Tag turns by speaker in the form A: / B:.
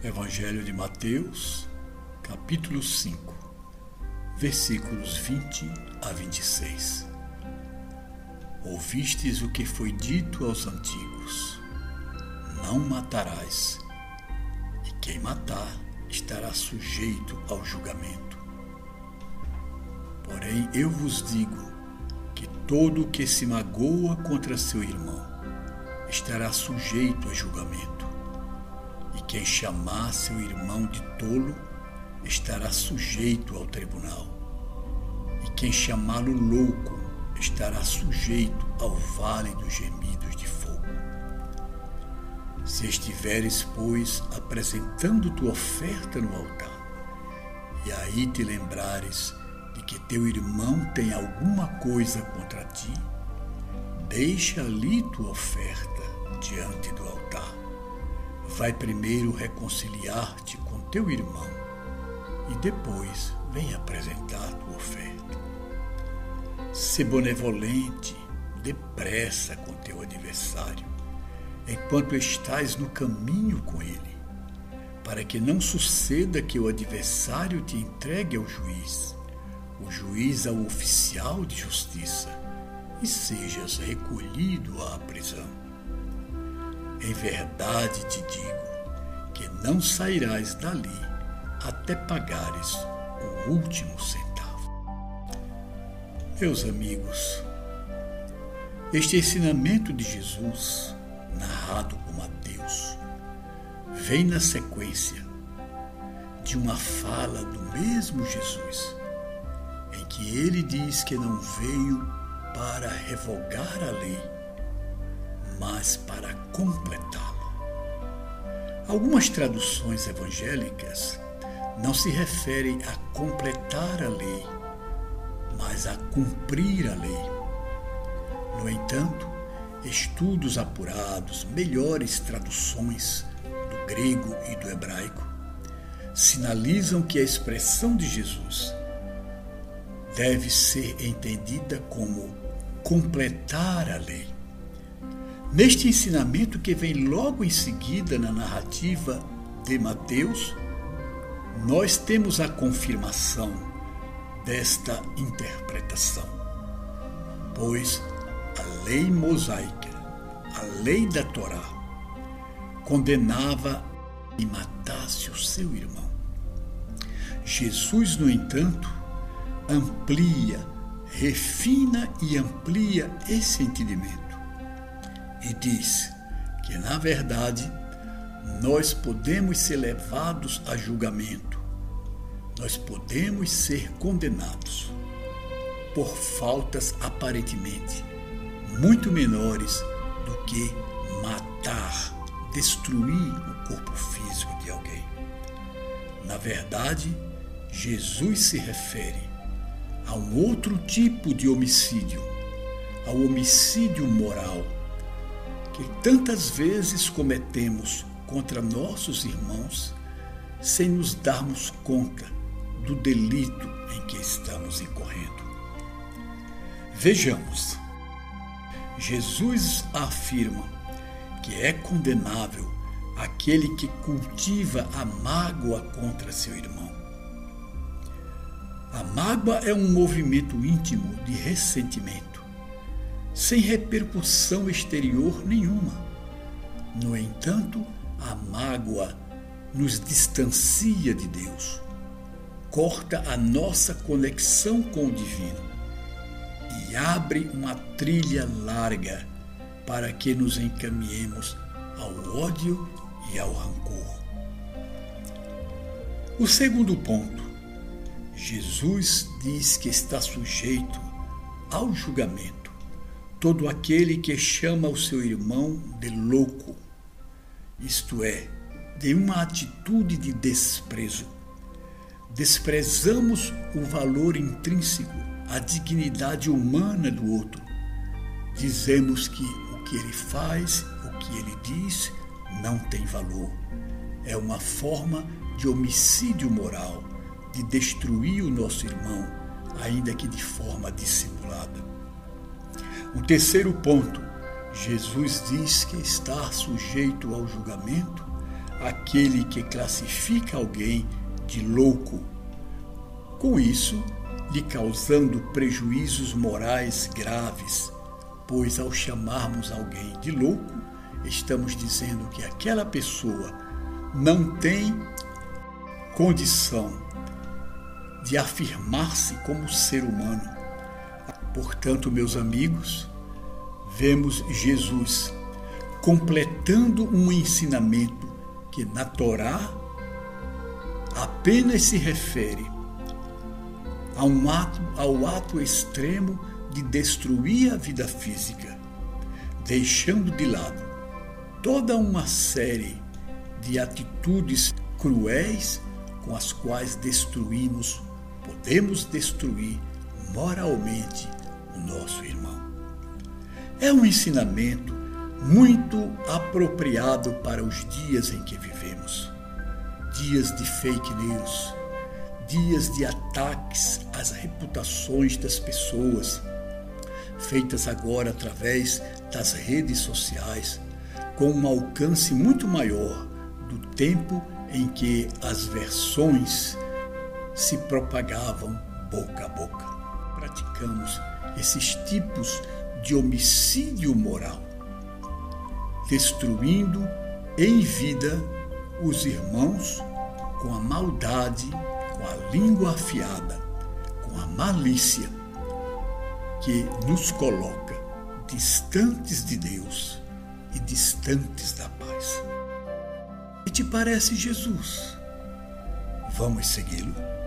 A: Evangelho de Mateus, capítulo 5, versículos 20 a 26. Ouvistes o que foi dito aos antigos: Não matarás, e quem matar estará sujeito ao julgamento. Porém, eu vos digo que todo o que se magoa contra seu irmão estará sujeito a julgamento. E quem chamar seu irmão de tolo estará sujeito ao tribunal. E quem chamá-lo louco estará sujeito ao vale dos gemidos de fogo. Se estiveres, pois, apresentando tua oferta no altar, e aí te lembrares de que teu irmão tem alguma coisa contra ti, deixa ali tua oferta diante do altar Vai primeiro reconciliar-te com teu irmão e depois vem apresentar tua oferta. Se benevolente, depressa com teu adversário, enquanto estás no caminho com ele, para que não suceda que o adversário te entregue ao juiz, o juiz ao oficial de justiça, e sejas recolhido à prisão. Em verdade te digo que não sairás dali até pagares o último centavo. Meus amigos, este ensinamento de Jesus, narrado por Mateus, vem na sequência de uma fala do mesmo Jesus, em que ele diz que não veio para revogar a lei, mas para completá-la. Algumas traduções evangélicas não se referem a completar a lei, mas a cumprir a lei. No entanto, estudos apurados, melhores traduções do grego e do hebraico, sinalizam que a expressão de Jesus deve ser entendida como completar a lei. Neste ensinamento que vem logo em seguida na narrativa de Mateus, nós temos a confirmação desta interpretação. Pois a lei mosaica, a lei da Torá, condenava e matasse o seu irmão. Jesus, no entanto, amplia, refina e amplia esse entendimento e diz que, na verdade, nós podemos ser levados a julgamento, nós podemos ser condenados por faltas aparentemente muito menores do que matar, destruir o corpo físico de alguém. Na verdade, Jesus se refere a um outro tipo de homicídio, ao homicídio moral que tantas vezes cometemos contra nossos irmãos sem nos darmos conta do delito em que estamos incorrendo. Vejamos, Jesus afirma que é condenável aquele que cultiva a mágoa contra seu irmão. A mágoa é um movimento íntimo de ressentimento sem repercussão exterior nenhuma. No entanto, a mágoa nos distancia de Deus, corta a nossa conexão com o divino e abre uma trilha larga para que nos encaminhemos ao ódio e ao rancor. O segundo ponto, Jesus diz que está sujeito ao julgamento todo aquele que chama o seu irmão de louco, isto é, de uma atitude de desprezo. Desprezamos o valor intrínseco, a dignidade humana do outro. Dizemos que o que ele faz, o que ele diz, não tem valor. É uma forma de homicídio moral, de destruir o nosso irmão, ainda que de forma dissimulada. O terceiro ponto, Jesus diz que está sujeito ao julgamento aquele que classifica alguém de louco, com isso lhe causando prejuízos morais graves, pois ao chamarmos alguém de louco, estamos dizendo que aquela pessoa não tem condição de afirmar-se como ser humano. Portanto, meus amigos, vemos Jesus completando um ensinamento que na Torá apenas se refere a um ato, ao ato extremo de destruir a vida física, deixando de lado toda uma série de atitudes cruéis com as quais destruímos, podemos destruir moralmente nosso irmão. É um ensinamento muito apropriado para os dias em que vivemos. Dias de fake news, dias de ataques às reputações das pessoas, feitas agora através das redes sociais, com um alcance muito maior do tempo em que as versões se propagavam boca a boca. Praticamos esses tipos de homicídio moral, destruindo em vida os irmãos com a maldade, com a língua afiada, com a malícia que nos coloca distantes de Deus e distantes da paz. E te parece Jesus? Vamos segui-lo?